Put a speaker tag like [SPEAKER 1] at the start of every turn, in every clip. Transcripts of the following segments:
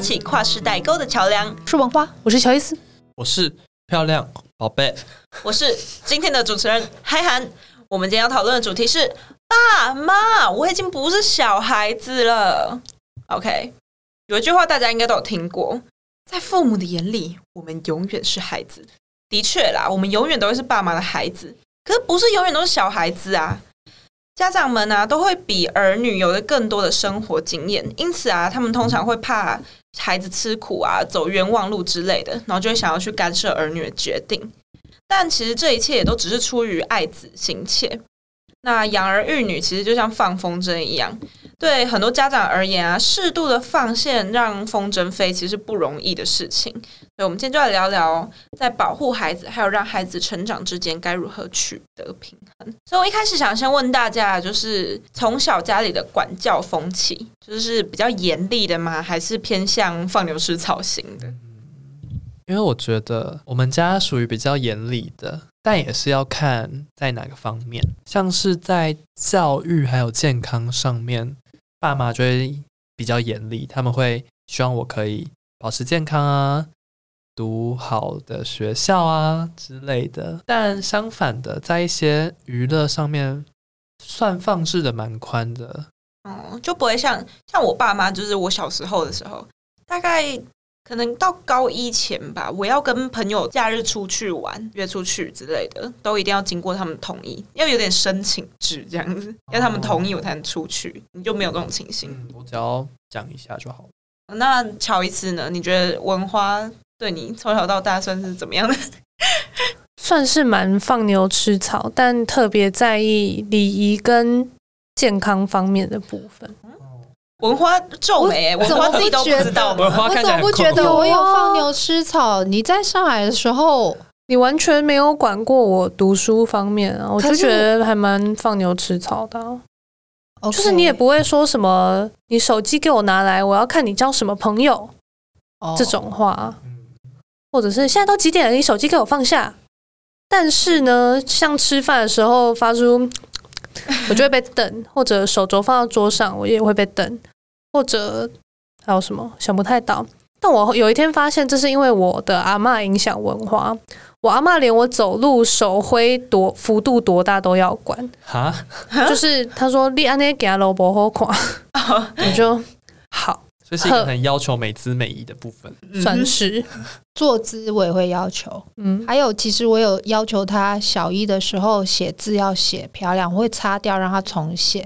[SPEAKER 1] 起跨世代沟的桥梁。
[SPEAKER 2] 是王花，我是乔伊斯，
[SPEAKER 3] 我是漂亮宝贝，
[SPEAKER 1] 我是今天的主持人嗨涵。我们今天要讨论的主题是爸妈，我已经不是小孩子了。OK，有一句话大家应该都有听过，在父母的眼里，我们永远是孩子。的确啦，我们永远都会是爸妈的孩子，可是不是永远都是小孩子啊。家长们啊，都会比儿女有着更多的生活经验，因此啊，他们通常会怕孩子吃苦啊，走冤枉路之类的，然后就会想要去干涉儿女的决定。但其实这一切也都只是出于爱子心切。那养儿育女其实就像放风筝一样，对很多家长而言啊，适度的放线让风筝飞，其实是不容易的事情。所以，我们今天就来聊聊，在保护孩子还有让孩子成长之间，该如何取得平衡。所以我一开始想先问大家，就是从小家里的管教风气，就是比较严厉的吗？还是偏向放牛吃草型的？
[SPEAKER 3] 因为我觉得我们家属于比较严厉的，但也是要看在哪个方面。像是在教育还有健康上面，爸妈就会比较严厉，他们会希望我可以保持健康啊，读好的学校啊之类的。但相反的，在一些娱乐上面，算放置的蛮宽的。
[SPEAKER 1] 哦，就不会像像我爸妈，就是我小时候的时候，大概。可能到高一前吧，我要跟朋友假日出去玩，约出去之类的，都一定要经过他们同意，要有点申请制这样子，要他们同意我才能出去。你就没有这种情形？
[SPEAKER 3] 嗯，我只要讲一下就好。
[SPEAKER 1] 那乔一次呢？你觉得文花对你从小到大算是怎么样的？
[SPEAKER 2] 算是蛮放牛吃草，但特别在意礼仪跟健康方面的部分。
[SPEAKER 1] 文花皱眉，文花自己都不知道吗？
[SPEAKER 4] 我怎么不觉得我有放牛吃草？你在上海的时候，
[SPEAKER 2] 你完全没有管过我读书方面啊！我就觉得还蛮放牛吃草的啊。就是你也不会说什么，你手机给我拿来，我要看你交什么朋友这种话，或者是现在都几点了，你手机给我放下。但是呢，像吃饭的时候发出。我就会被瞪，或者手肘放到桌上，我也会被瞪，或者还有什么想不太到。但我有一天发现，这是因为我的阿嬷影响文化。我阿嬷连我走路手挥多幅度多大都要管，哈，就是他说你安尼给阿萝卜好看，我就好。
[SPEAKER 3] 这是一个很要求美姿美仪的部分，
[SPEAKER 2] 算是
[SPEAKER 4] 坐姿我也会要求。嗯，还有其实我有要求他小一的时候写字要写漂亮，我会擦掉让他重写，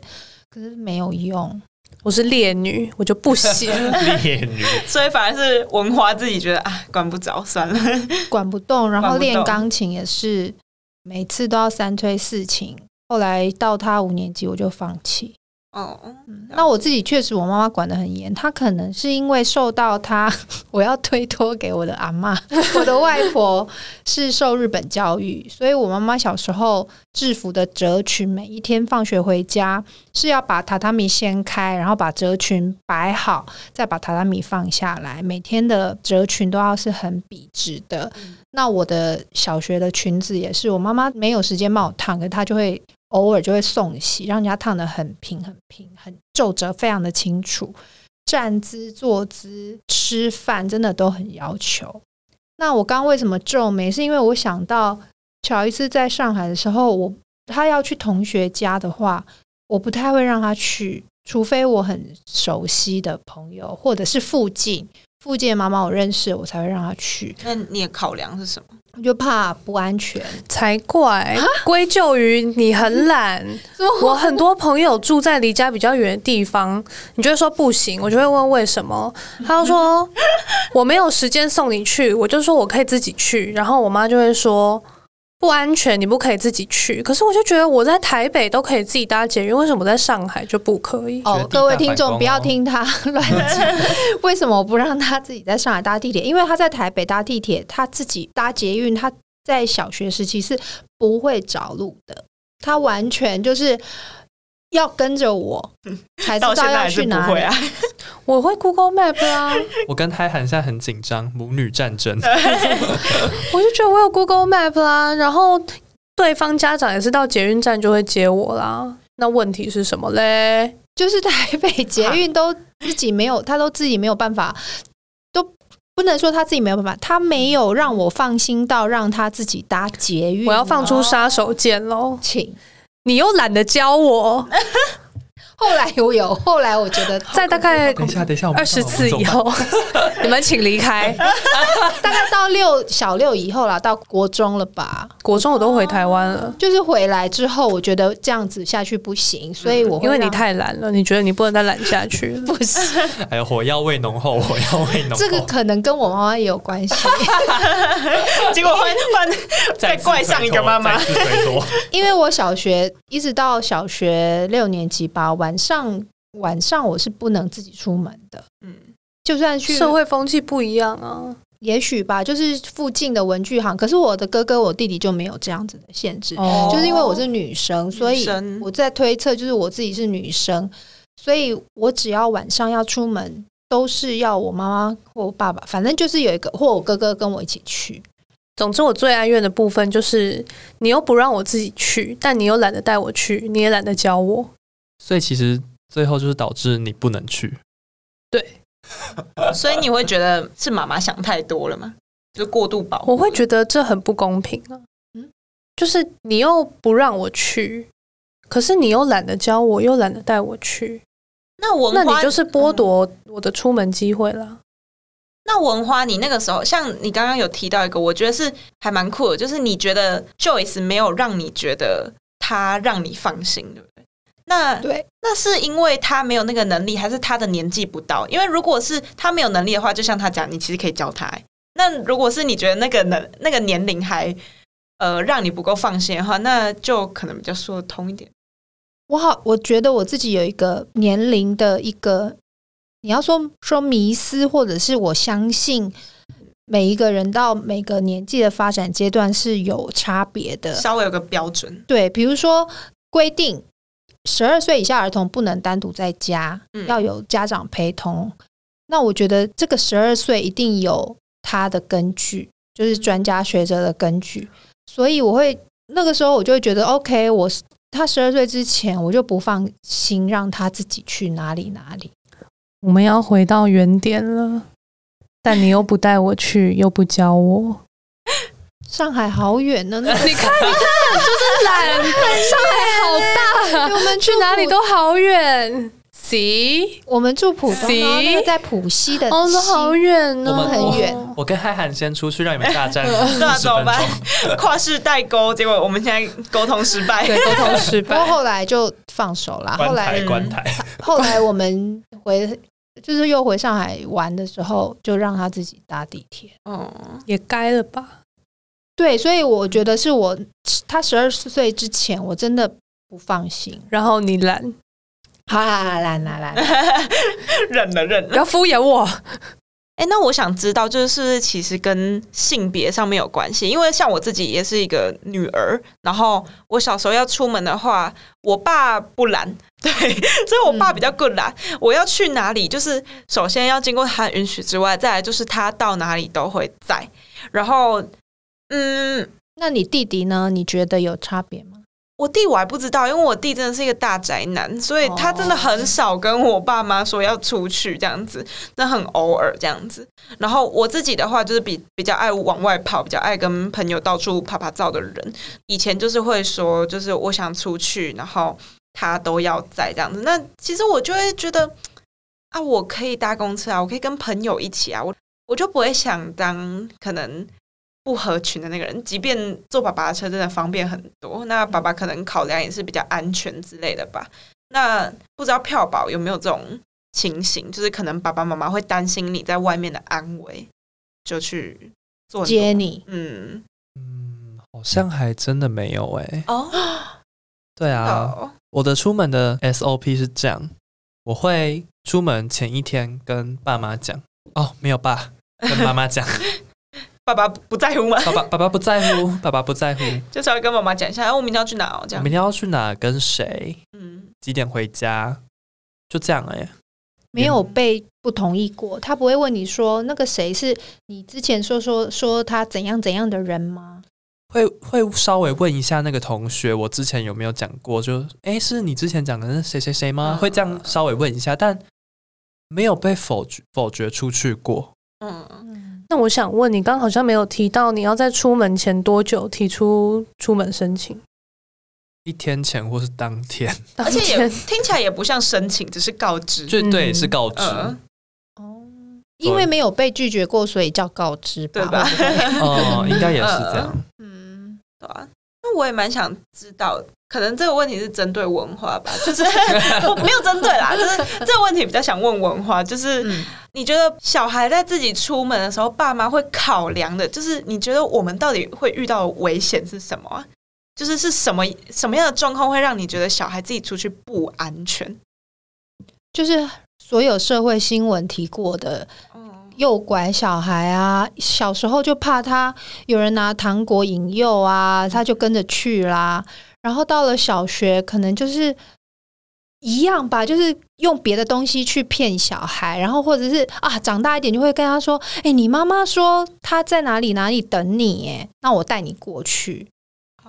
[SPEAKER 4] 可是没有用。
[SPEAKER 2] 我是烈女，我就不写
[SPEAKER 3] 烈女，
[SPEAKER 1] 所以反而是文花自己觉得啊，管不着算了，
[SPEAKER 4] 管不动。然后练钢琴也是每次都要三催四请，后来到他五年级我就放弃。
[SPEAKER 1] 哦，
[SPEAKER 4] 那我自己确实，我妈妈管得很严。她可能是因为受到她，我要推脱给我的阿妈，我的外婆是受日本教育，所以我妈妈小时候制服的褶裙，每一天放学回家是要把榻榻米掀开，然后把褶裙摆好，再把榻榻米放下来。每天的褶裙都要是很笔直的。那我的小学的裙子也是，我妈妈没有时间帮我烫，可她就会。偶尔就会送洗，让人家烫得很平、很平、很皱褶，非常的清楚。站姿、坐姿、吃饭，真的都很要求。那我刚刚为什么皱眉？是因为我想到乔伊斯在上海的时候，我他要去同学家的话，我不太会让他去，除非我很熟悉的朋友，或者是附近附近的妈妈我认识，我才会让他去。
[SPEAKER 1] 那你的考量是什么？
[SPEAKER 4] 我就怕不安全，
[SPEAKER 2] 才怪！归咎于你很懒。我很多朋友住在离家比较远的地方，你就会说不行，我就会问为什么。他就说 我没有时间送你去，我就说我可以自己去。然后我妈就会说。不安全，你不可以自己去。可是我就觉得我在台北都可以自己搭捷运，为什么在上海就不可以？
[SPEAKER 4] 哦，各位听众不要听他乱讲。为什么我不让他自己在上海搭地铁？因为他在台北搭地铁，他自己搭捷运，他在小学时期是不会找路的，他完全就是。要跟着我才知道要去哪里啊！
[SPEAKER 2] 我会 Google Map 啊。
[SPEAKER 3] 我跟嗨涵现在很紧张，母女战争。
[SPEAKER 2] 我就觉得我有 Google Map 啦，然后对方家长也是到捷运站就会接我啦。那问题是什么嘞？
[SPEAKER 4] 就是台北捷运都自己没有，他都自己没有办法，都不能说他自己没有办法，他没有让我放心到让他自己搭捷运。
[SPEAKER 2] 我要放出杀手锏喽，
[SPEAKER 4] 请
[SPEAKER 2] 你又懒得教我。
[SPEAKER 4] 后来我有，后来我觉得
[SPEAKER 2] 在大概
[SPEAKER 3] 等一下，等一下，
[SPEAKER 2] 二十次以后，你们请离开。
[SPEAKER 4] 大概到六小六以后啦，到国中了吧？
[SPEAKER 2] 国中我都回台湾了，
[SPEAKER 4] 就是回来之后，我觉得这样子下去不行，所以我
[SPEAKER 2] 因为你太懒了，你觉得你不能再懒下去，
[SPEAKER 4] 不是？
[SPEAKER 3] 还有火药味浓厚，火药味浓厚，
[SPEAKER 4] 这个可能跟我妈妈也有关系。
[SPEAKER 1] 结果换换再怪上一个妈妈，
[SPEAKER 4] 因为我小学一直到小学六年级吧。晚上晚上我是不能自己出门的，嗯，就算去
[SPEAKER 2] 社会风气不一样啊，
[SPEAKER 4] 也许吧，就是附近的文具行。可是我的哥哥、我弟弟就没有这样子的限制，哦、就是因为我是女生，所以我在推测，就是我自己是女生，所以我只要晚上要出门，都是要我妈妈或我爸爸，反正就是有一个或我哥哥跟我一起去。
[SPEAKER 2] 总之，我最哀怨的部分就是你又不让我自己去，但你又懒得带我去，你也懒得教我。
[SPEAKER 3] 所以其实最后就是导致你不能去，
[SPEAKER 2] 对，
[SPEAKER 1] 所以你会觉得是妈妈想太多了吗？就过度保护，
[SPEAKER 2] 我会觉得这很不公平啊。嗯，就是你又不让我去，可是你又懒得教我，又懒得带我去，
[SPEAKER 1] 那文花，
[SPEAKER 2] 那你就是剥夺我的出门机会了。
[SPEAKER 1] 那文花，你那个时候，像你刚刚有提到一个，我觉得是还蛮酷的，就是你觉得 Joyce 没有让你觉得他让你放心，对不对？那对，那是因为他没有那个能力，还是他的年纪不到？因为如果是他没有能力的话，就像他讲，你其实可以教他。那如果是你觉得那个能那个年龄还呃让你不够放心的话，那就可能比较说得通一点。
[SPEAKER 4] 我好，我觉得我自己有一个年龄的一个，你要说说迷思，或者是我相信每一个人到每个年纪的发展阶段是有差别的，
[SPEAKER 1] 稍微有个标准。
[SPEAKER 4] 对，比如说规定。十二岁以下儿童不能单独在家，嗯、要有家长陪同。那我觉得这个十二岁一定有他的根据，就是专家学者的根据。所以我会那个时候我就会觉得，OK，我他十二岁之前我就不放心让他自己去哪里哪里。
[SPEAKER 2] 我们要回到原点了，但你又不带我去，又不教我。
[SPEAKER 4] 上海好远呢，你看，
[SPEAKER 2] 你看，就是懒。上海好大，
[SPEAKER 4] 我们去哪里都好远。
[SPEAKER 2] C，
[SPEAKER 4] 我们住浦东，在浦西的，
[SPEAKER 2] 哦，好远哦，
[SPEAKER 4] 很远。
[SPEAKER 3] 我跟嗨涵先出去，让你们大战
[SPEAKER 1] 那怎么办？跨市代沟，结果我们现在沟通失败，
[SPEAKER 2] 对，沟通失败。
[SPEAKER 4] 不过后来就放手了。后来，
[SPEAKER 3] 关台。
[SPEAKER 4] 后来我们回，就是又回上海玩的时候，就让他自己搭地铁。
[SPEAKER 2] 哦，也该了吧。
[SPEAKER 4] 对，所以我觉得是我他十二岁之前，我真的不放心。
[SPEAKER 2] 然后你懒，
[SPEAKER 4] 好啦好啦，懒啦懒，
[SPEAKER 1] 忍了忍了，
[SPEAKER 2] 不要敷衍我。
[SPEAKER 1] 哎，那我想知道，就是是不是其实跟性别上面有关系？因为像我自己也是一个女儿，然后我小时候要出门的话，我爸不懒，对，所以我爸比较更懒。嗯、我要去哪里，就是首先要经过他允许之外，再来就是他到哪里都会在，然后。嗯，
[SPEAKER 4] 那你弟弟呢？你觉得有差别吗？
[SPEAKER 1] 我弟我还不知道，因为我弟真的是一个大宅男，所以他真的很少跟我爸妈说要出去这样子，那很偶尔这样子。然后我自己的话，就是比比较爱往外跑，比较爱跟朋友到处啪啪照的人。以前就是会说，就是我想出去，然后他都要在这样子。那其实我就会觉得啊，我可以搭公车啊，我可以跟朋友一起啊，我我就不会想当可能。不合群的那个人，即便坐爸爸的车真的方便很多，那爸爸可能考量也是比较安全之类的吧。那不知道票宝有没有这种情形，就是可能爸爸妈妈会担心你在外面的安危，就去做
[SPEAKER 4] 接你。
[SPEAKER 1] 嗯
[SPEAKER 3] 嗯，好像还真的没有哎、欸。
[SPEAKER 1] 哦，
[SPEAKER 3] 对啊，哦、我的出门的 SOP 是这样，我会出门前一天跟爸妈讲。哦，没有爸，跟妈妈讲。
[SPEAKER 1] 爸爸不在乎吗？
[SPEAKER 3] 爸爸爸爸不在乎，爸爸不在乎，
[SPEAKER 1] 就稍微跟妈妈讲一下，我明天要去哪哦，这样。
[SPEAKER 3] 明天要去哪？跟谁？嗯，几点回家？就这样哎、欸。
[SPEAKER 4] 没有被不同意过，他不会问你说那个谁是你之前说说说他怎样怎样的人吗？
[SPEAKER 3] 会会稍微问一下那个同学，我之前有没有讲过？就哎，是你之前讲的那谁谁谁吗？会这样稍微问一下，但没有被否决否决出去过。
[SPEAKER 2] 嗯，那我想问你，刚刚好像没有提到你要在出门前多久提出出门申请？
[SPEAKER 3] 一天前或是当天，
[SPEAKER 1] 而且也 听起来也不像申请，只是告知。
[SPEAKER 3] 就对，是告知。
[SPEAKER 1] 嗯
[SPEAKER 4] 哦，因为没有被拒绝过，所以叫告知吧，
[SPEAKER 1] 对吧？
[SPEAKER 3] 哦，应该也是这样。
[SPEAKER 1] 嗯，对啊。那我也蛮想知道，可能这个问题是针对文化吧，就是我 没有针对啦，就是这个问题比较想问文化，就是你觉得小孩在自己出门的时候，爸妈会考量的，就是你觉得我们到底会遇到的危险是什么啊？就是是什么什么样的状况会让你觉得小孩自己出去不安全？
[SPEAKER 4] 就是所有社会新闻提过的。诱拐小孩啊，小时候就怕他有人拿糖果引诱啊，他就跟着去啦。然后到了小学，可能就是一样吧，就是用别的东西去骗小孩，然后或者是啊，长大一点就会跟他说：“哎，你妈妈说她在哪里哪里等你，哎，那我带你过去。”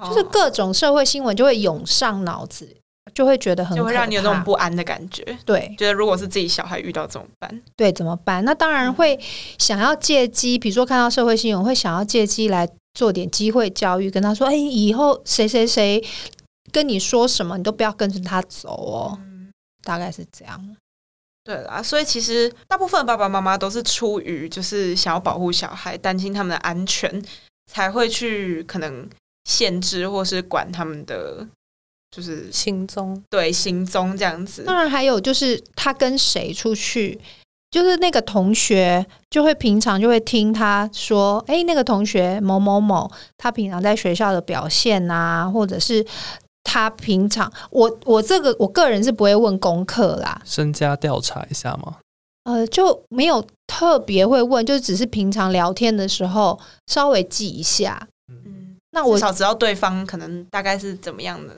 [SPEAKER 4] 就是各种社会新闻就会涌上脑子。就会觉得很，
[SPEAKER 1] 就会让你有那种不安的感觉。
[SPEAKER 4] 对，
[SPEAKER 1] 觉得如果是自己小孩遇到怎么办？
[SPEAKER 4] 对，怎么办？那当然会想要借机，比如说看到社会新闻，会想要借机来做点机会教育，跟他说：“哎，以后谁谁谁跟你说什么，你都不要跟着他走哦。嗯”大概是这样。
[SPEAKER 1] 对啦，所以其实大部分爸爸妈妈都是出于就是想要保护小孩，担心他们的安全，才会去可能限制或是管他们的。就是
[SPEAKER 2] 行踪，
[SPEAKER 1] 对行踪这样子。
[SPEAKER 4] 当然还有就是他跟谁出去，就是那个同学就会平常就会听他说，哎，那个同学某某某，他平常在学校的表现啊，或者是他平常，我我这个我个人是不会问功课啦，
[SPEAKER 3] 身家调查一下吗？
[SPEAKER 4] 呃，就没有特别会问，就只是平常聊天的时候稍微记一下。
[SPEAKER 1] 嗯，那我至少知道对方可能大概是怎么样的。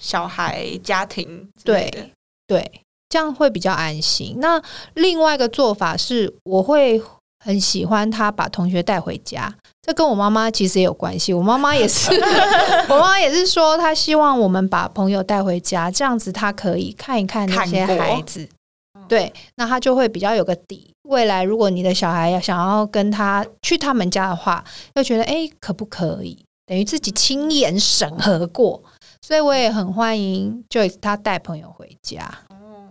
[SPEAKER 1] 小孩家庭
[SPEAKER 4] 对对，这样会比较安心。那另外一个做法是，我会很喜欢他把同学带回家。这跟我妈妈其实也有关系。我妈妈也是，我妈妈也是说，她希望我们把朋友带回家，这样子她可以看一看那些孩子。对，那他就会比较有个底。未来如果你的小孩要想要跟他去他们家的话，又觉得哎，可不可以？等于自己亲眼审核过。所以我也很欢迎 Joyce 他带朋友回家。
[SPEAKER 1] 哦，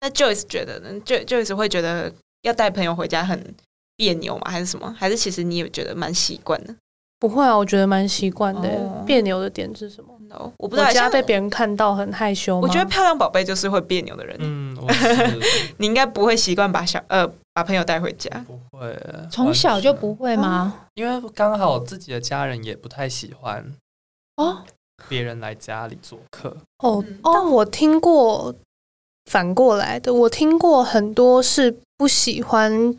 [SPEAKER 1] 那 Joyce 觉得呢？Joyce 会觉得要带朋友回家很别扭吗？还是什么？还是其实你也觉得蛮习惯的？
[SPEAKER 2] 不会啊，我觉得蛮习惯的。别扭的点是什么
[SPEAKER 1] ？No, 我不知道。
[SPEAKER 2] 家被别人看到很害羞？
[SPEAKER 1] 我觉得漂亮宝贝就是会别扭的人。
[SPEAKER 3] 嗯，
[SPEAKER 1] 你应该不会习惯把小呃把朋友带回家。
[SPEAKER 3] 不会，
[SPEAKER 4] 从小就不会吗？
[SPEAKER 3] 嗯，因为刚好自己的家人也不太喜欢
[SPEAKER 4] 哦。
[SPEAKER 3] 别人来家里做客
[SPEAKER 2] 哦，但我听过反过来的，我听过很多是不喜欢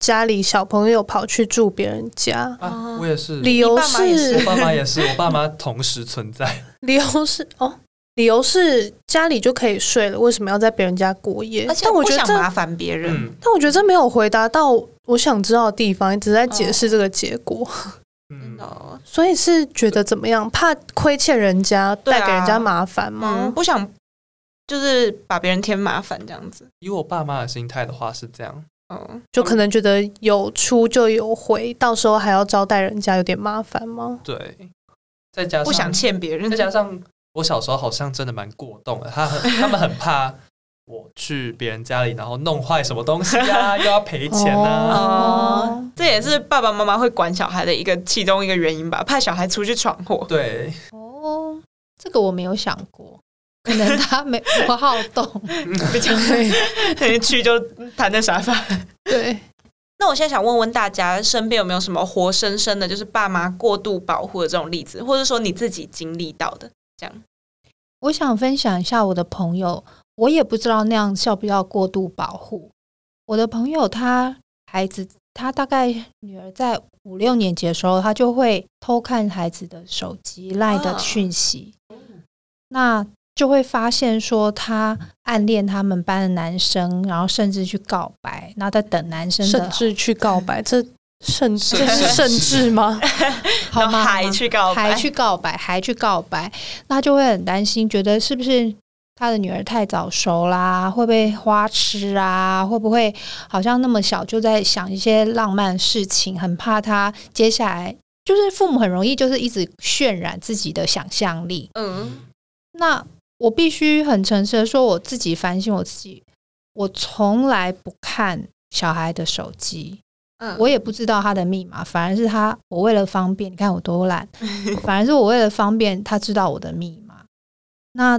[SPEAKER 2] 家里小朋友跑去住别人家
[SPEAKER 3] 啊。我也是，
[SPEAKER 2] 理由是
[SPEAKER 3] 我爸妈也是，我爸妈同时存在。
[SPEAKER 2] 理由是哦，理由是家里就可以睡了，为什么要在别人家过夜？
[SPEAKER 1] 而且我不想麻烦别人，
[SPEAKER 2] 嗯，但我觉得这没有回答到我想知道的地方，一直在解释这个结果。哦
[SPEAKER 1] 嗯，
[SPEAKER 2] 所以是觉得怎么样？怕亏欠人家，带给人家麻烦吗？
[SPEAKER 1] 啊嗯？不想，就是把别人添麻烦这样子。
[SPEAKER 3] 以我爸妈的心态的话是这样，
[SPEAKER 2] 嗯，就可能觉得有出就有回，到时候还要招待人家，有点麻烦吗？
[SPEAKER 3] 对，再加上
[SPEAKER 1] 不想欠别人，
[SPEAKER 3] 再加上我小时候好像真的蛮过动的，他很他们很怕。我去别人家里，然后弄坏什么东西啊，又要赔钱啊。
[SPEAKER 1] 哦，这也是爸爸妈妈会管小孩的一个其中一个原因吧，怕小孩出去闯祸。
[SPEAKER 3] 对，
[SPEAKER 4] 哦，这个我没有想过，可能他没不好动，
[SPEAKER 1] 比较会去就躺在沙发。
[SPEAKER 2] 对，
[SPEAKER 1] 那我现在想问问大家，身边有没有什么活生生的，就是爸妈过度保护的这种例子，或者说你自己经历到的这样？
[SPEAKER 4] 我想分享一下我的朋友。我也不知道那样要不要过度保护。我的朋友他孩子，他大概女儿在五六年级的时候，他就会偷看孩子的手机赖的讯息，那就会发现说他暗恋他们班的男生，然后甚至去告白，那在等男生的，
[SPEAKER 2] 甚至去告白，这甚至甚至吗？
[SPEAKER 1] 好吗？还去告白，
[SPEAKER 4] 还去告白，还去告白，那就会很担心，觉得是不是？他的女儿太早熟啦，会不会花痴啊？会不会好像那么小就在想一些浪漫事情？很怕他接下来就是父母很容易就是一直渲染自己的想象力。嗯，那我必须很诚实的说，我自己反省我自己，我从来不看小孩的手机。嗯，我也不知道他的密码，反而是他，我为了方便，你看我多懒，反而是我为了方便他知道我的密码。那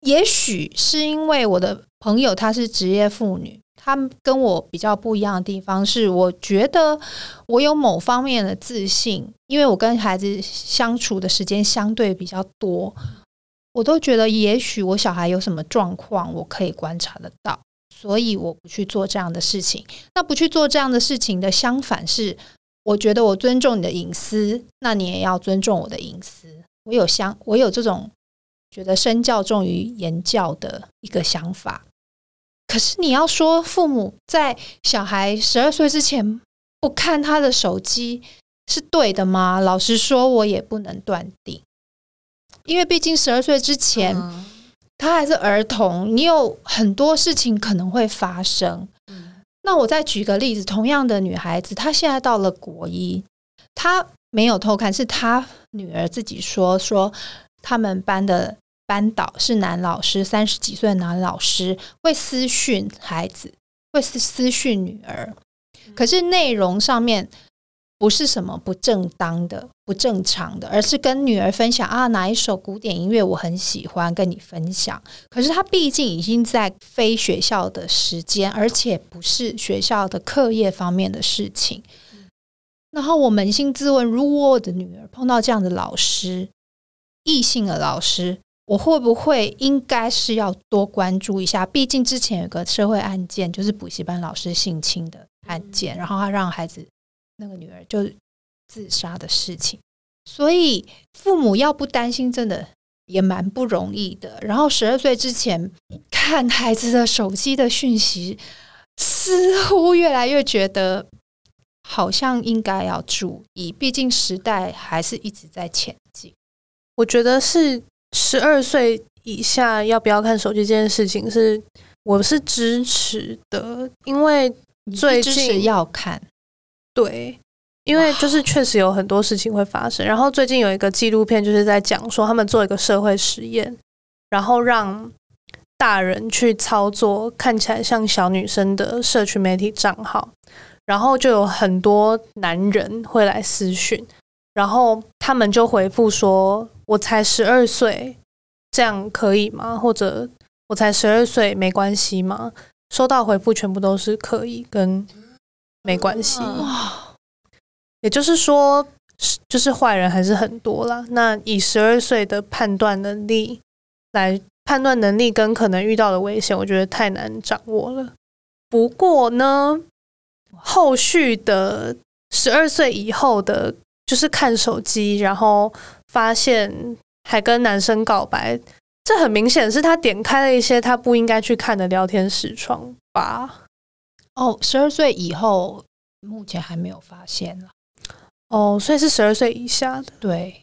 [SPEAKER 4] 也许是因为我的朋友她是职业妇女，她跟我比较不一样的地方是，我觉得我有某方面的自信，因为我跟孩子相处的时间相对比较多，我都觉得也许我小孩有什么状况，我可以观察得到。所以我不去做这样的事情。那不去做这样的事情的相反是，我觉得我尊重你的隐私，那你也要尊重我的隐私。我有相，我有这种觉得身教重于言教的一个想法。可是你要说父母在小孩十二岁之前不看他的手机是对的吗？老实说，我也不能断定，因为毕竟十二岁之前。嗯他还是儿童，你有很多事情可能会发生。那我再举个例子，同样的女孩子，她现在到了国一，她没有偷看，是她女儿自己说说，他们班的班导是男老师，三十几岁的男老师会私讯孩子，会私私讯女儿，可是内容上面。不是什么不正当的、不正常的，而是跟女儿分享啊，哪一首古典音乐我很喜欢，跟你分享。可是他毕竟已经在非学校的时间，而且不是学校的课业方面的事情。然后我扪心自问，如果我的女儿碰到这样的老师，异性的老师，我会不会应该是要多关注一下？毕竟之前有个社会案件，就是补习班老师性侵的案件，然后他让孩子。那个女儿就自杀的事情，所以父母要不担心，真的也蛮不容易的。然后十二岁之前看孩子的手机的讯息，似乎越来越觉得好像应该要注意，毕竟时代还是一直在前进。
[SPEAKER 2] 我觉得是十二岁以下要不要看手机这件事情，是我是支持的，因为最近
[SPEAKER 4] 要看。
[SPEAKER 2] 对，因为就是确实有很多事情会发生。然后最近有一个纪录片，就是在讲说他们做一个社会实验，然后让大人去操作看起来像小女生的社群媒体账号，然后就有很多男人会来私讯，然后他们就回复说：“我才十二岁，这样可以吗？”或者“我才十二岁，没关系吗？”收到回复全部都是可以跟。没关系，也就是说，就是坏人还是很多啦。那以十二岁的判断能力来判断能力跟可能遇到的危险，我觉得太难掌握了。不过呢，后续的十二岁以后的，就是看手机，然后发现还跟男生告白，这很明显是他点开了一些他不应该去看的聊天视窗吧。
[SPEAKER 4] 哦，十二岁以后目前还没有发现了。
[SPEAKER 2] 哦，所以是十二岁以下的。
[SPEAKER 4] 对，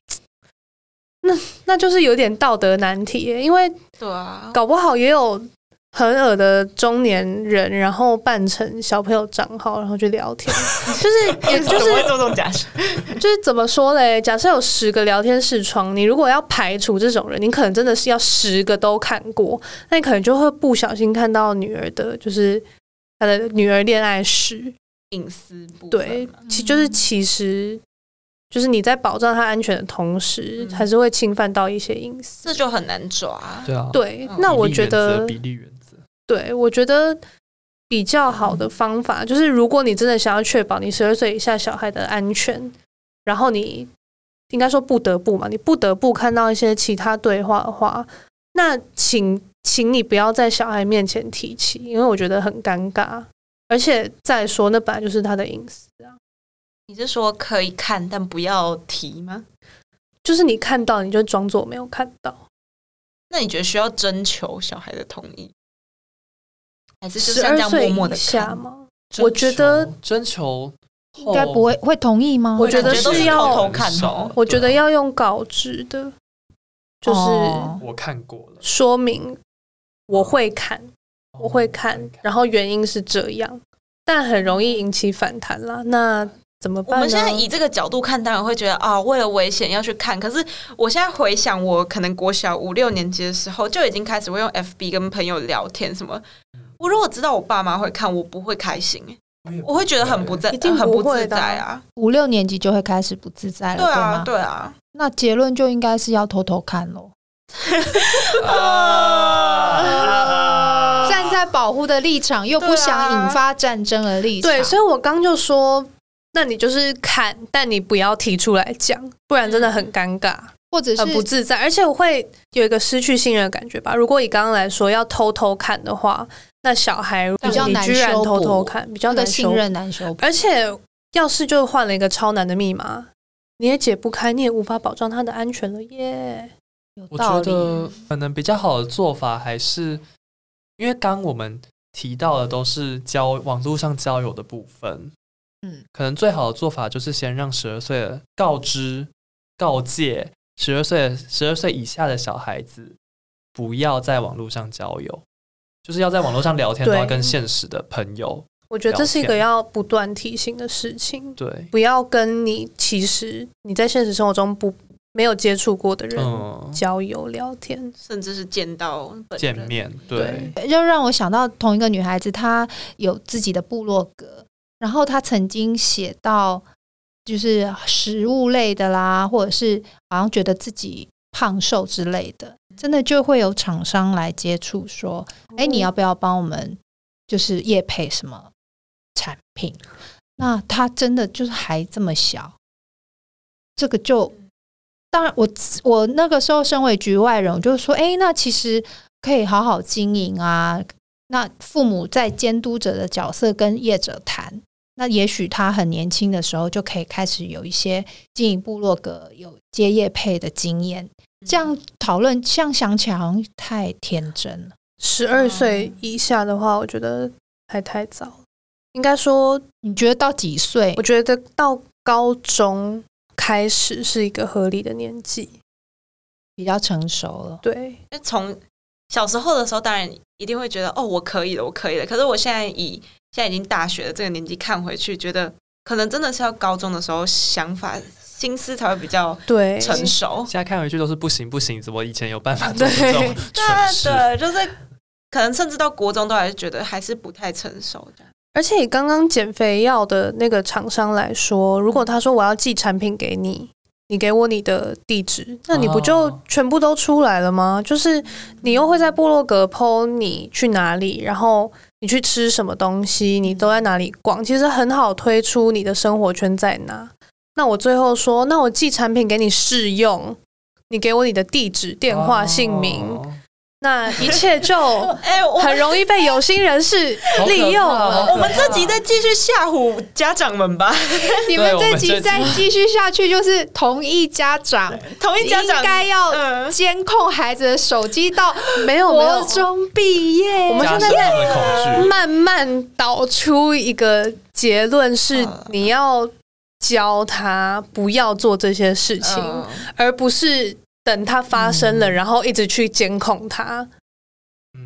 [SPEAKER 2] 那那就是有点道德难题，因为
[SPEAKER 1] 对啊，
[SPEAKER 2] 搞不好也有很恶的中年人，然后扮成小朋友账号，然后去聊天，就是也就是
[SPEAKER 1] 会做这种假设，
[SPEAKER 2] 就是怎么说嘞？假设有十个聊天视窗，你如果要排除这种人，你可能真的是要十个都看过，那你可能就会不小心看到女儿的，就是。他的女儿恋爱史
[SPEAKER 1] 隐私部，
[SPEAKER 2] 对，其就是其实就是你在保障她安全的同时，还是会侵犯到一些隐私，
[SPEAKER 1] 这就很难抓。
[SPEAKER 3] 对啊，
[SPEAKER 2] 对。那我觉得
[SPEAKER 3] 比例
[SPEAKER 2] 对，我觉得比较好的方法就是，如果你真的想要确保你十二岁以下小孩的安全，然后你应该说不得不嘛，你不得不看到一些其他对话的话，那请。请你不要在小孩面前提起，因为我觉得很尴尬。而且再说，那本来就是他的隐私啊。
[SPEAKER 1] 你是说可以看，但不要提吗？
[SPEAKER 2] 就是你看到，你就装作没有看到。
[SPEAKER 1] 那你觉得需要征求小孩的同意，还是就像这样默默的看吗？
[SPEAKER 2] 我觉得
[SPEAKER 3] 征求
[SPEAKER 4] 应该不会会同意吗？
[SPEAKER 2] 我觉得是要
[SPEAKER 1] 偷偷看的。
[SPEAKER 2] 我觉得要用稿纸的，就是
[SPEAKER 3] 我看过了，
[SPEAKER 2] 说明。我会看，我会看，然后原因是这样，但很容易引起反弹啦。那怎么办呢？
[SPEAKER 1] 我们现在以这个角度看，当然会觉得啊、哦，为了危险要去看。可是我现在回想，我可能国小五六年级的时候就已经开始会用 FB 跟朋友聊天什么。我如果知道我爸妈会看，我不会开心，我会觉得很不在，
[SPEAKER 2] 一定
[SPEAKER 1] 很不自在啊。
[SPEAKER 4] 五六年级就会开始不自在了，
[SPEAKER 1] 对啊，对啊。
[SPEAKER 4] 那结论就应该是要偷偷看喽。站在保护的立场，又不想引发战争的立场，
[SPEAKER 2] 对，所以我刚就说，那你就是看，但你不要提出来讲，不然真的很尴尬，
[SPEAKER 4] 或者是
[SPEAKER 2] 很不自在，而且我会有一个失去信任的感觉吧。如果以刚刚来说要偷偷看的话，那小孩
[SPEAKER 4] 比
[SPEAKER 2] 较难然偷偷看，比较难
[SPEAKER 4] 信任难修，
[SPEAKER 2] 而且要是就换了一个超难的密码，你也解不开，你也无法保障他的安全了耶。
[SPEAKER 3] 我觉得可能比较好的做法还是，因为刚我们提到的都是交网络上交友的部分，嗯，可能最好的做法就是先让十二岁的告知、告诫十二岁、十二岁以下的小孩子不要在网络上交友，就是要在网络上聊天都要跟现实的朋友。
[SPEAKER 2] 我觉得这是一个要不断提醒的事情，
[SPEAKER 3] 对，
[SPEAKER 2] 不要跟你其实你在现实生活中不。没有接触过的人交友聊天，
[SPEAKER 1] 嗯、甚至是见到
[SPEAKER 3] 见面，对，
[SPEAKER 4] 对，就让我想到同一个女孩子，她有自己的部落格，然后她曾经写到，就是食物类的啦，或者是好像觉得自己胖瘦之类的，真的就会有厂商来接触，说，哎，你要不要帮我们，就是业配什么产品？那他真的就是还这么小，这个就。当然我，我我那个时候身为局外人，我就说，哎，那其实可以好好经营啊。那父母在监督者的角色跟业者谈，那也许他很年轻的时候就可以开始有一些经营部落格、有接业配的经验。这样讨论，这样想起来好像太天真了。
[SPEAKER 2] 十二岁以下的话，我觉得还太早。应该说，
[SPEAKER 4] 你觉得到几岁？
[SPEAKER 2] 我觉得到高中。开始是一个合理的年纪，
[SPEAKER 4] 比较成熟了。
[SPEAKER 2] 对，
[SPEAKER 1] 那从小时候的时候，当然一定会觉得哦，我可以了，我可以了。可是我现在以现在已经大学的这个年纪看回去，觉得可能真的是要高中的时候想法心思才会比较对成熟。
[SPEAKER 3] 现在看回去都是不行不行，怎么以前有办法做这种蠢事？
[SPEAKER 1] 对，就是可能甚至到国中都还是觉得还是不太成熟的。
[SPEAKER 2] 而且以刚刚减肥药的那个厂商来说，如果他说我要寄产品给你，你给我你的地址，那你不就全部都出来了吗？就是你又会在部落格 po 你去哪里，然后你去吃什么东西，你都在哪里逛，其实很好推出你的生活圈在哪。那我最后说，那我寄产品给你试用，你给我你的地址、电话、姓名。那一切就 哎，很容易被有心人士利用了。
[SPEAKER 1] 我们这集再继续吓唬家长们吧。
[SPEAKER 4] 你们这集再继续下去，就是同意家长，
[SPEAKER 1] 同意家长
[SPEAKER 4] 应该要监控孩子的手机到没有国中毕业。
[SPEAKER 2] 我们现在在慢慢导出一个结论：是你要教他不要做这些事情，而不是。等他发生了，嗯、然后一直去监控他，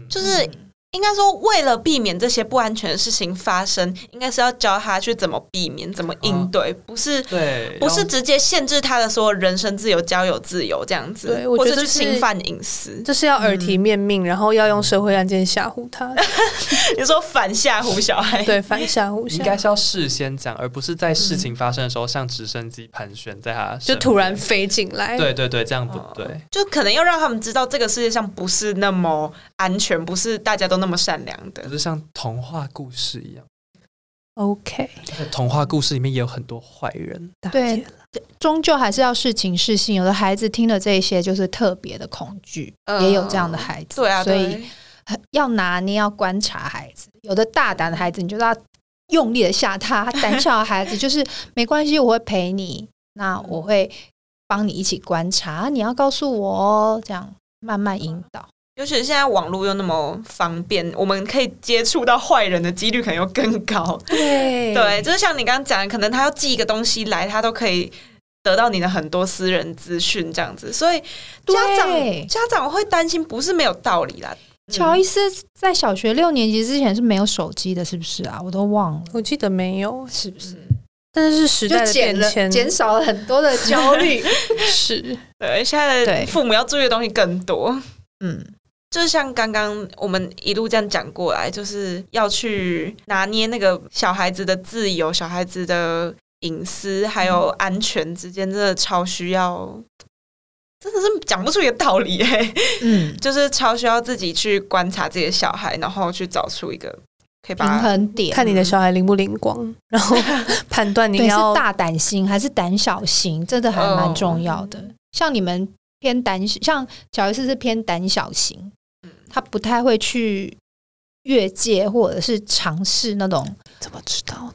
[SPEAKER 1] 就是应该说，为了避免这些不安全的事情发生，应该是要教他去怎么避免、怎么应对，不是对，不是直接限制他的所有人身自由、交友自由这样子。
[SPEAKER 2] 对，我觉得是
[SPEAKER 1] 侵犯隐私，
[SPEAKER 2] 这是要耳提面命，嗯、然后要用社会案件吓唬他。
[SPEAKER 1] 你说反吓唬小孩，
[SPEAKER 2] 对，反吓唬，
[SPEAKER 3] 应该是要事先讲，而不是在事情发生的时候，像直升机盘旋在他，
[SPEAKER 2] 就突然飞进来。
[SPEAKER 3] 对对对，这样不对，
[SPEAKER 1] 就可能要让他们知道，这个世界上不是那么安全，不是大家都。那么善良的，
[SPEAKER 3] 就是像童话故事一样。
[SPEAKER 2] OK，
[SPEAKER 3] 童话故事里面也有很多坏人。
[SPEAKER 4] 对，终究还是要适情适性。有的孩子听了这些，就是特别的恐惧，呃、也有这样的孩子。
[SPEAKER 1] 对啊，
[SPEAKER 4] 所以要拿捏，要观察孩子。有的大胆的孩子，你就要用力的吓他；胆小的孩子，就是没关系，我会陪你。那我会帮你一起观察，你要告诉我哦，这样慢慢引导。
[SPEAKER 1] 尤其是现在网络又那么方便，我们可以接触到坏人的几率可能又更高。
[SPEAKER 2] 对
[SPEAKER 1] 对，就是像你刚刚讲的，可能他要寄一个东西来，他都可以得到你的很多私人资讯这样子。所以家长对家长会担心，不是没有道理啦。
[SPEAKER 4] 乔伊斯在小学六年级之前是没有手机的，是不是啊？我都忘了，
[SPEAKER 2] 我记得没有，
[SPEAKER 4] 是不是？
[SPEAKER 2] 但是时代的变迁，
[SPEAKER 4] 减少了很多的焦虑。
[SPEAKER 2] 是，
[SPEAKER 1] 对，现在的父母要注意的东西更多。
[SPEAKER 4] 嗯，
[SPEAKER 1] 就是像刚刚我们一路这样讲过来，就是要去拿捏那个小孩子的自由、小孩子的隐私还有安全之间，真的超需要。真的是讲不出一个道理哎，嗯，就是超需要自己去观察自己的小孩，然后去找出一个可以
[SPEAKER 4] 平衡点，
[SPEAKER 2] 看你的小孩灵不灵光，然后判断你要
[SPEAKER 4] 是大胆型还是胆小型，真的还蛮重要的。嗯、像你们偏胆，像乔伊斯是偏胆小型，他不太会去越界或者是尝试那种，
[SPEAKER 2] 怎么知道呢？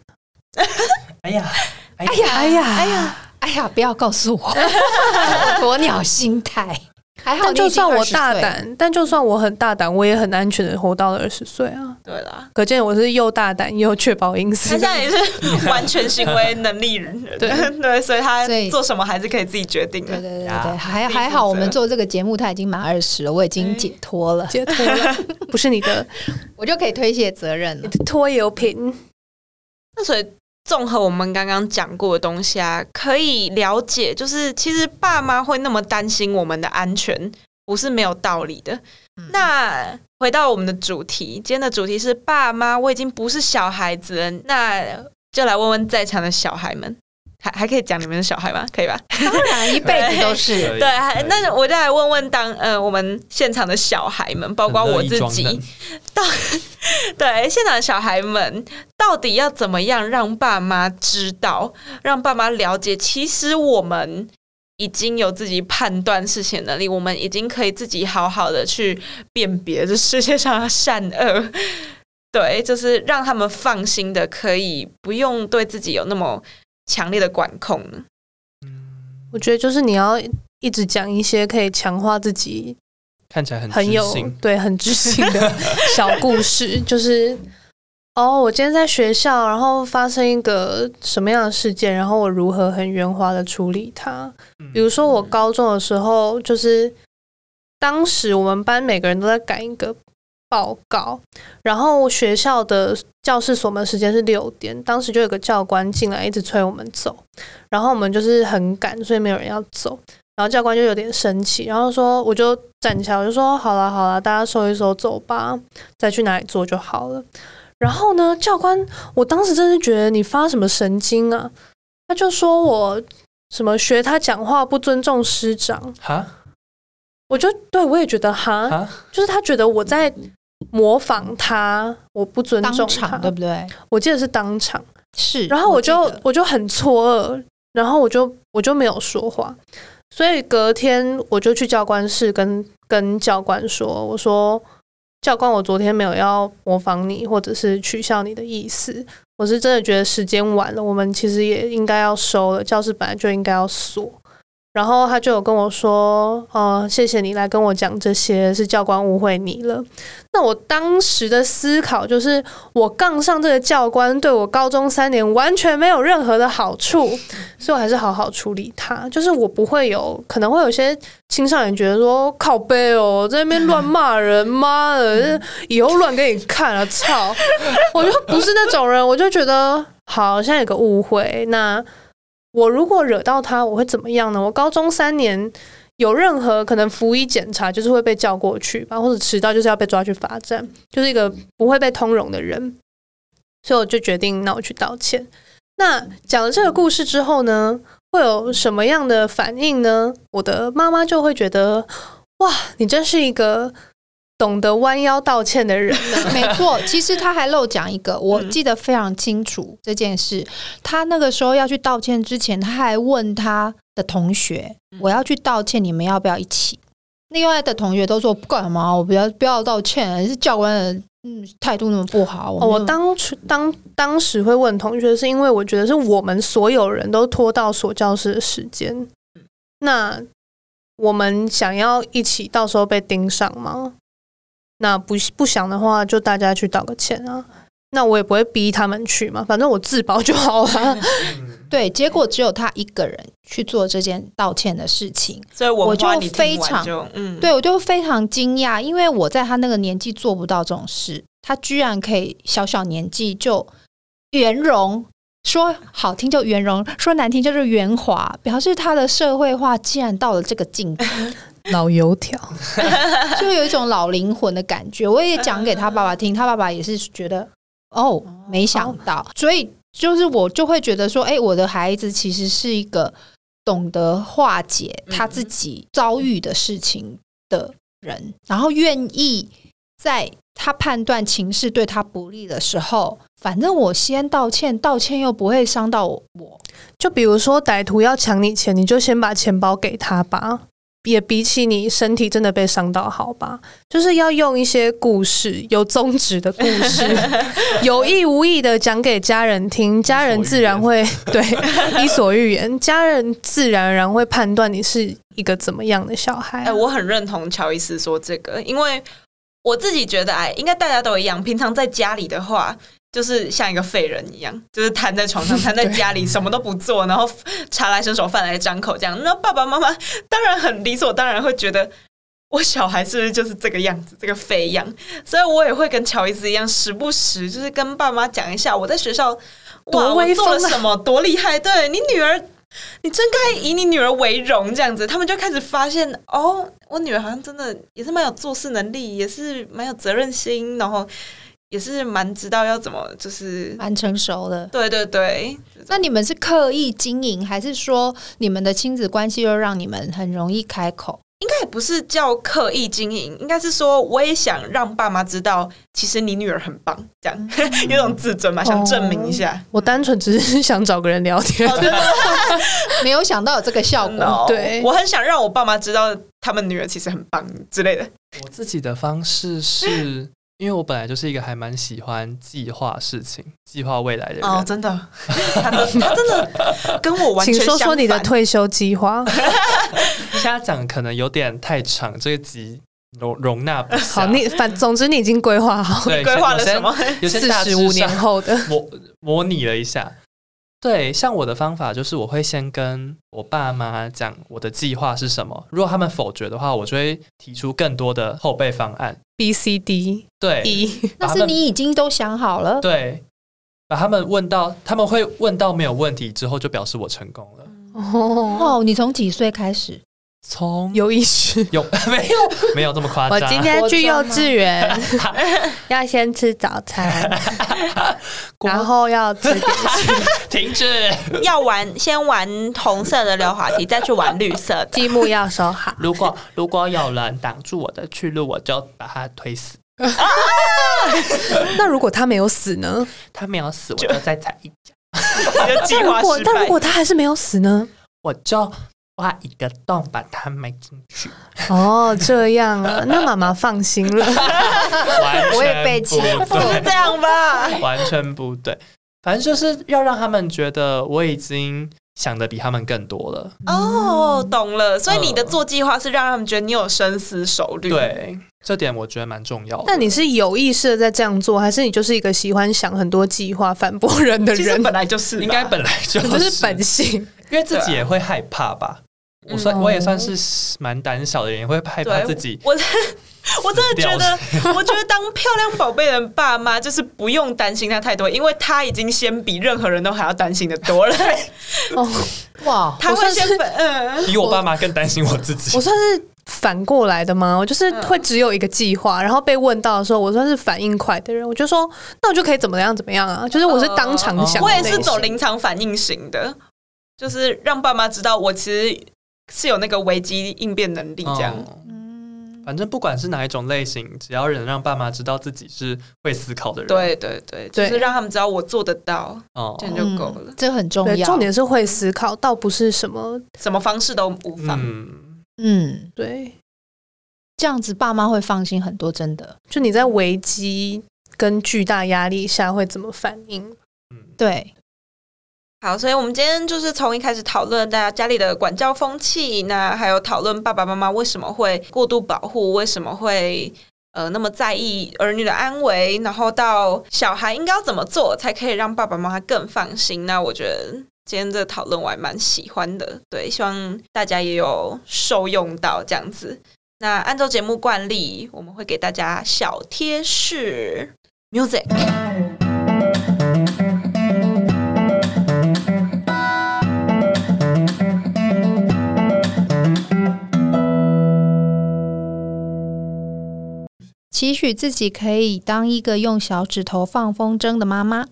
[SPEAKER 3] 哎呀，
[SPEAKER 4] 哎呀，哎呀，哎呀！哎呀哎呀，不要告诉我，鸵鸟心态。还好，
[SPEAKER 2] 就算我大胆，但就算我很大胆，我也很安全的活到了二十岁啊。
[SPEAKER 1] 对啦，
[SPEAKER 2] 可见我是又大胆又确保隐私。
[SPEAKER 1] 他现在也是完全行为能力人，对 对，所以他做什么还是可以自己决定的。
[SPEAKER 4] 对对对对，还还好，我们做这个节目他已经满二十了，我已经解脱了，
[SPEAKER 2] 解脱了，不是你的，
[SPEAKER 4] 我就可以推卸责任了。
[SPEAKER 2] 拖油瓶，
[SPEAKER 1] 那所以。综合我们刚刚讲过的东西啊，可以了解，就是其实爸妈会那么担心我们的安全，不是没有道理的。嗯、那回到我们的主题，今天的主题是爸妈，我已经不是小孩子了，那就来问问在场的小孩们。还还可以讲你们的小孩吗？可以吧？
[SPEAKER 4] 当然，一辈子都是
[SPEAKER 1] 对。对，那我就来问问当呃，我们现场的小孩们，包括我自己，到 对现场的小孩们，到底要怎么样让爸妈知道，让爸妈了解，其实我们已经有自己判断事情的能力，我们已经可以自己好好的去辨别这世界上的善恶。对，就是让他们放心的，可以不用对自己有那么。强烈的管控呢？
[SPEAKER 2] 嗯，我觉得就是你要一直讲一些可以强化自己，
[SPEAKER 3] 看起来很
[SPEAKER 2] 很有对很知性的 小故事，就是哦，我今天在学校，然后发生一个什么样的事件，然后我如何很圆滑的处理它。比如说我高中的时候，就是当时我们班每个人都在赶一个。报告，然后学校的教室锁门时间是六点，当时就有个教官进来，一直催我们走，然后我们就是很赶，所以没有人要走，然后教官就有点生气，然后说我就站起来，我就说好了好了，大家收一收走吧，再去哪里坐就好了。然后呢，教官，我当时真是觉得你发什么神经啊？他就说我什么学他讲话不尊重师长哈，我就对我也觉得哈，哈就是他觉得我在。模仿他，我不尊重他，
[SPEAKER 4] 对不对？
[SPEAKER 2] 我记得是当场，
[SPEAKER 4] 是。
[SPEAKER 2] 然后我就我，我就很错愕，然后我就我就没有说话。所以隔天我就去教官室跟跟教官说：“我说教官，我昨天没有要模仿你，或者是取笑你的意思。我是真的觉得时间晚了，我们其实也应该要收了，教室本来就应该要锁。”然后他就有跟我说：“呃，谢谢你来跟我讲这些，是教官误会你了。”那我当时的思考就是，我杠上这个教官对我高中三年完全没有任何的好处，所以我还是好好处理他。就是我不会有，可能会有些青少年觉得说靠背哦，在那边乱骂人，妈的，以后乱给你看了，操！我就不是那种人，我就觉得好像有个误会，那。我如果惹到他，我会怎么样呢？我高中三年有任何可能服役检查，就是会被叫过去吧，或者迟到就是要被抓去罚站，就是一个不会被通融的人。所以我就决定，那我去道歉。那讲了这个故事之后呢，会有什么样的反应呢？我的妈妈就会觉得，哇，你真是一个。懂得弯腰道歉的人，
[SPEAKER 4] 没错。其实他还漏讲一个，我记得非常清楚这件事。他那个时候要去道歉之前，他还问他的同学：“我要去道歉，你们要不要一起？”另外的同学都说：“不干嘛，我不要不要道歉。”是教官的嗯态度那么不好。
[SPEAKER 2] 我当初当当时会问同学，是因为我觉得是我们所有人都拖到锁教室的时间，那我们想要一起到时候被盯上吗？那不不想的话，就大家去道个歉啊。那我也不会逼他们去嘛，反正我自保就好了。
[SPEAKER 4] 对，结果只有他一个人去做这件道歉的事情，
[SPEAKER 1] 所以我，
[SPEAKER 4] 我就非常
[SPEAKER 1] 嗯，
[SPEAKER 4] 对我就非常惊讶，因为我在他那个年纪做不到这种事，他居然可以小小年纪就圆融，说好听就圆融，说难听就是圆滑，表示他的社会化竟然到了这个境界。
[SPEAKER 2] 老油条，
[SPEAKER 4] 就有一种老灵魂的感觉。我也讲给他爸爸听，他爸爸也是觉得哦，没想到。所以就是我就会觉得说，哎，我的孩子其实是一个懂得化解他自己遭遇的事情的人，然后愿意在他判断情势对他不利的时候，反正我先道歉，道歉又不会伤到我。
[SPEAKER 2] 就比如说歹徒要抢你钱，你就先把钱包给他吧。也比起你身体真的被伤到好吧，就是要用一些故事，有宗旨的故事，有意无意的讲给家人听，家人自然会 对伊索寓言，家人自然而然会判断你是一个怎么样的小孩。
[SPEAKER 1] 哎、欸，我很认同乔伊斯说这个，因为我自己觉得，哎，应该大家都一样，平常在家里的话。就是像一个废人一样，就是瘫在床上，瘫在家里，什么都不做，然后茶来伸手，饭来张口这样。那爸爸妈妈当然很理所当然会觉得，我小孩是不是就是这个样子，这个废样？所以我也会跟乔伊斯一样，时不时就是跟爸妈讲一下我在学校
[SPEAKER 2] 多威风、啊、
[SPEAKER 1] 做了什么，多厉害。对你女儿，你真该以你女儿为荣，这样子，他们就开始发现，哦，我女儿好像真的也是蛮有做事能力，也是蛮有责任心，然后。也是蛮知道要怎么，就是
[SPEAKER 4] 蛮成熟的。
[SPEAKER 1] 对对对，
[SPEAKER 4] 那你们是刻意经营，还是说你们的亲子关系又让你们很容易开口？
[SPEAKER 1] 应该也不是叫刻意经营，应该是说我也想让爸妈知道，其实你女儿很棒，这样、嗯、有种自尊嘛，想证明一下。
[SPEAKER 2] 我单纯只是 想找个人聊天，哦、
[SPEAKER 4] 没有想到有这个效果。No,
[SPEAKER 2] 对，
[SPEAKER 1] 我很想让我爸妈知道，他们女儿其实很棒之类的。
[SPEAKER 3] 我自己的方式是。因为我本来就是一个还蛮喜欢计划事情、计划未来的人。
[SPEAKER 1] 哦，真的，他真的跟我完全。
[SPEAKER 2] 请说说你的退休计划。
[SPEAKER 3] 现在讲可能有点太长，这个集容容纳不下。
[SPEAKER 2] 好，你反总之你已经规划好，
[SPEAKER 3] 对，
[SPEAKER 1] 规划了什么？
[SPEAKER 3] 有些
[SPEAKER 2] 四十五年后的
[SPEAKER 3] 模模拟了一下。对，像我的方法就是，我会先跟我爸妈讲我的计划是什么。如果他们否决的话，我就会提出更多的后备方案
[SPEAKER 2] ，B、C、D。
[SPEAKER 3] 对
[SPEAKER 2] ，E。
[SPEAKER 4] 那是你已经都想好了。
[SPEAKER 3] 对，把他们问到，他们会问到没有问题之后，就表示我成功了。
[SPEAKER 4] 哦，你从几岁开始？
[SPEAKER 3] 从
[SPEAKER 2] 有意识
[SPEAKER 3] 有 没有没有这么夸张？
[SPEAKER 2] 我今天去幼稚园，要先吃早餐，然后要吃点心。
[SPEAKER 3] 停止，
[SPEAKER 1] 要玩先玩红色的溜滑梯，再去玩绿色的。
[SPEAKER 2] 积木要收好。
[SPEAKER 3] 如果如果有人挡住我的去路，我就把他推死。
[SPEAKER 2] 那如果他没有死呢？
[SPEAKER 3] 他没有死，我就再踩一
[SPEAKER 1] 脚。但如果。
[SPEAKER 2] 但如果他还是没有死呢？
[SPEAKER 3] 我就。挖一个洞，把它埋进去。
[SPEAKER 2] 哦，这样啊，那妈妈放心了。
[SPEAKER 4] 我也被欺
[SPEAKER 1] 负，这样吧？
[SPEAKER 3] 完全不对，反正就是要让他们觉得我已经想的比他们更多了。
[SPEAKER 1] 哦，懂了。所以你的做计划是让他们觉得你有深思熟虑。
[SPEAKER 3] 对，这点我觉得蛮重要的。
[SPEAKER 2] 那你是有意识的在这样做，还是你就是一个喜欢想很多计划、反驳人的人？
[SPEAKER 1] 其实本来就是，
[SPEAKER 3] 应该本来就是，
[SPEAKER 2] 就是本性，
[SPEAKER 3] 因为自己也会害怕吧。我算我也算是蛮胆小的人，也会害怕自己。
[SPEAKER 1] 我我真的觉得，我觉得当漂亮宝贝的爸妈就是不用担心他太多，因为他已经先比任何人都还要担心的多了。
[SPEAKER 2] 哦，哇，
[SPEAKER 1] 他会先嗯，
[SPEAKER 3] 比我爸妈更担心我自己。
[SPEAKER 2] 我算是反过来的吗？我就是会只有一个计划，然后被问到的时候，我算是反应快的人，我就说，那我就可以怎么样怎么样啊？就是我是当场想，
[SPEAKER 1] 我也是走临场反应型的，就是让爸妈知道我其实。是有那个危机应变能力，这样。
[SPEAKER 3] 嗯，反正不管是哪一种类型，只要能让爸妈知道自己是会思考的人，
[SPEAKER 1] 对对对，就是让他们知道我做得到，哦，这样就够了。
[SPEAKER 4] 嗯，这很重要。
[SPEAKER 2] 重点是会思考，倒不是什么
[SPEAKER 1] 什么方式都无妨。
[SPEAKER 3] 嗯
[SPEAKER 4] 嗯，
[SPEAKER 2] 对，
[SPEAKER 4] 这样子爸妈会放心很多。真的，
[SPEAKER 2] 就你在危机跟巨大压力下会怎么反应？
[SPEAKER 3] 嗯，
[SPEAKER 4] 对。
[SPEAKER 1] 好，所以我们今天就是从一开始讨论大家家里的管教风气，那还有讨论爸爸妈妈为什么会过度保护，为什么会呃那么在意儿女的安危，然后到小孩应该要怎么做才可以让爸爸妈妈更放心。那我觉得今天这讨论我还蛮喜欢的，对，希望大家也有受用到这样子。那按照节目惯例，我们会给大家小贴士，music。
[SPEAKER 4] 期许自己可以当一个用小指头放风筝的妈妈。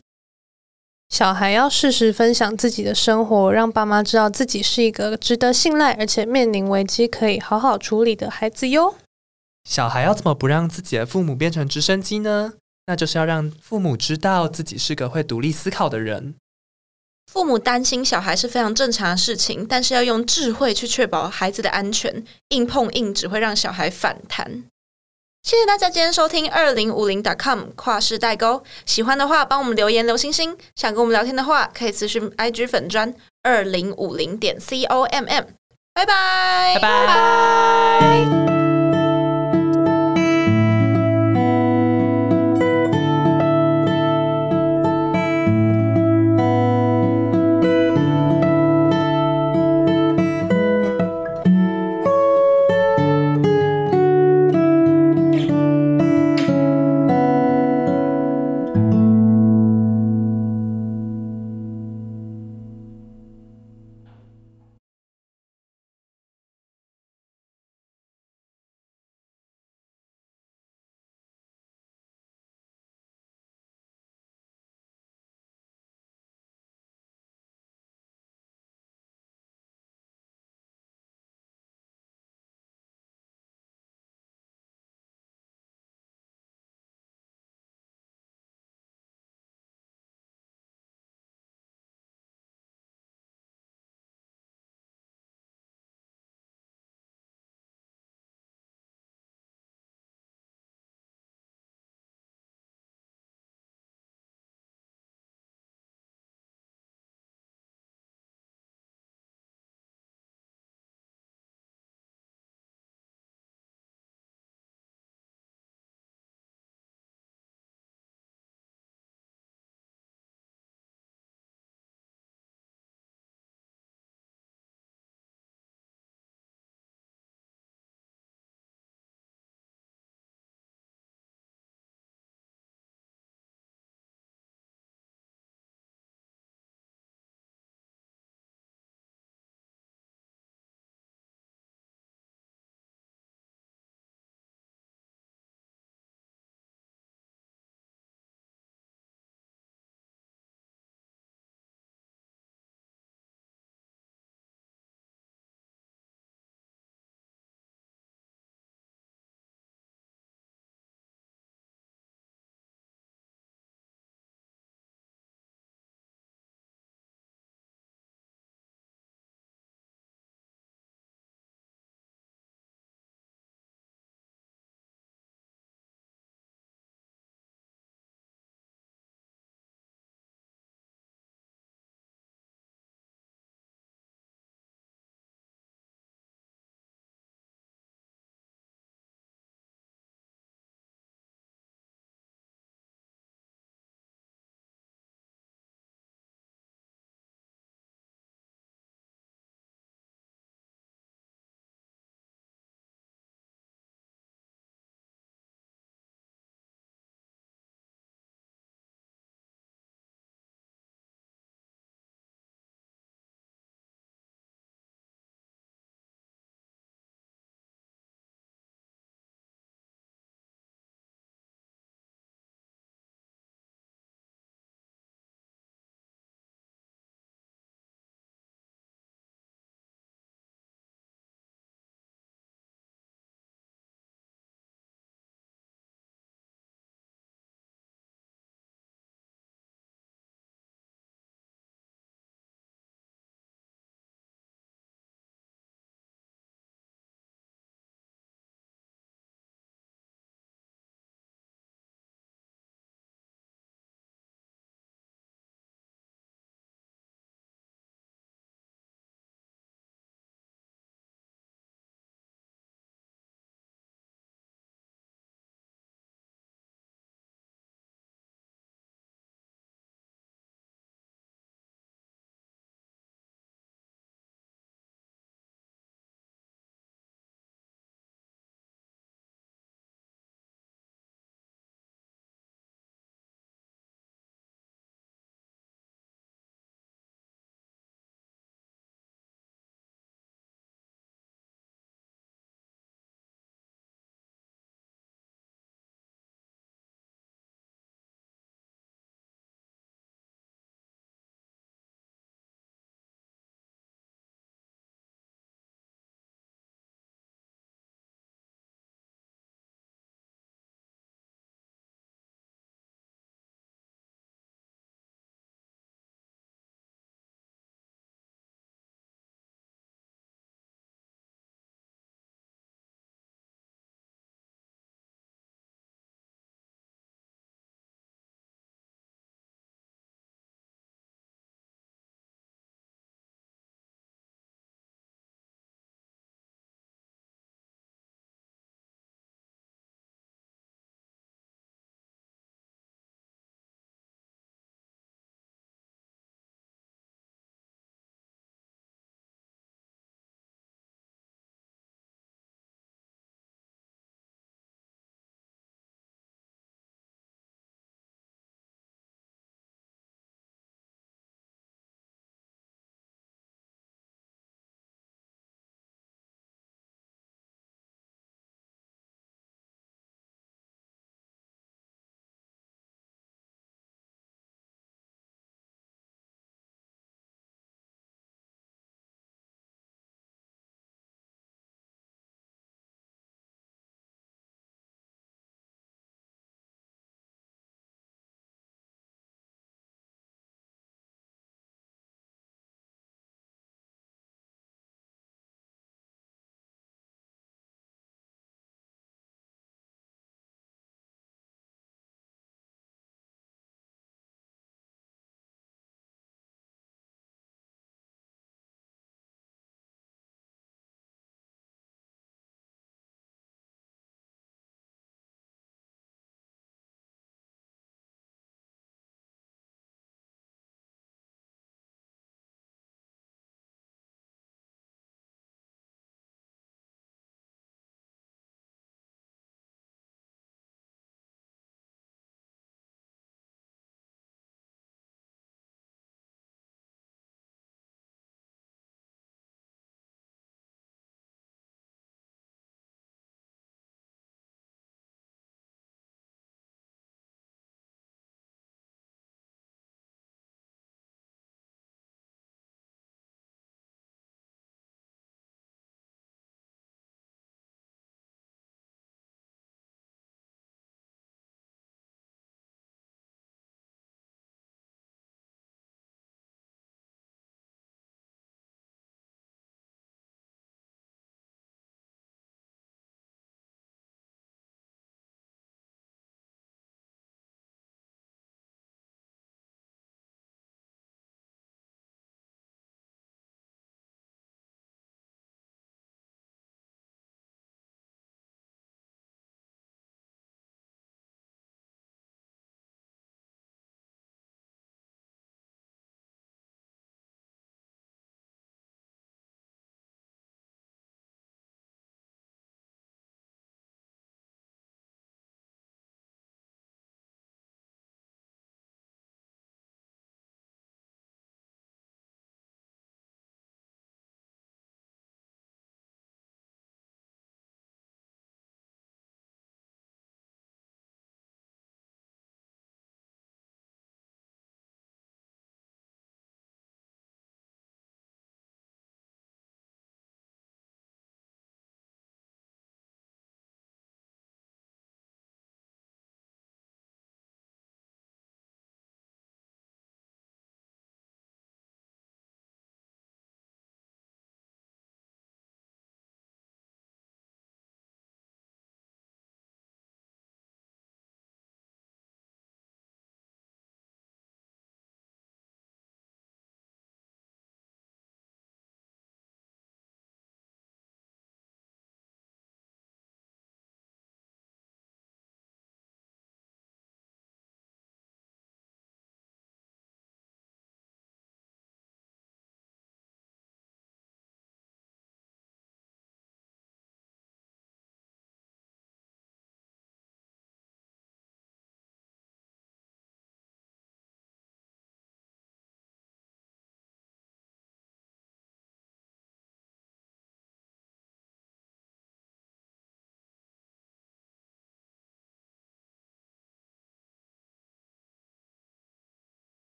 [SPEAKER 2] 小孩要适时分享自己的生活，让爸妈知道自己是一个值得信赖，而且面临危机可以好好处理的孩子哟。
[SPEAKER 3] 小孩要怎么不让自己的父母变成直升机呢？那就是要让父母知道自己是个会独立思考的人。
[SPEAKER 1] 父母担心小孩是非常正常的事情，但是要用智慧去确保孩子的安全。硬碰硬只会让小孩反弹。谢谢大家今天收听二零五零 .com 跨世代沟。喜欢的话，帮我们留言留星星。想跟我们聊天的话，可以咨询 IG 粉专二零五零点 com。拜拜，
[SPEAKER 3] 拜拜。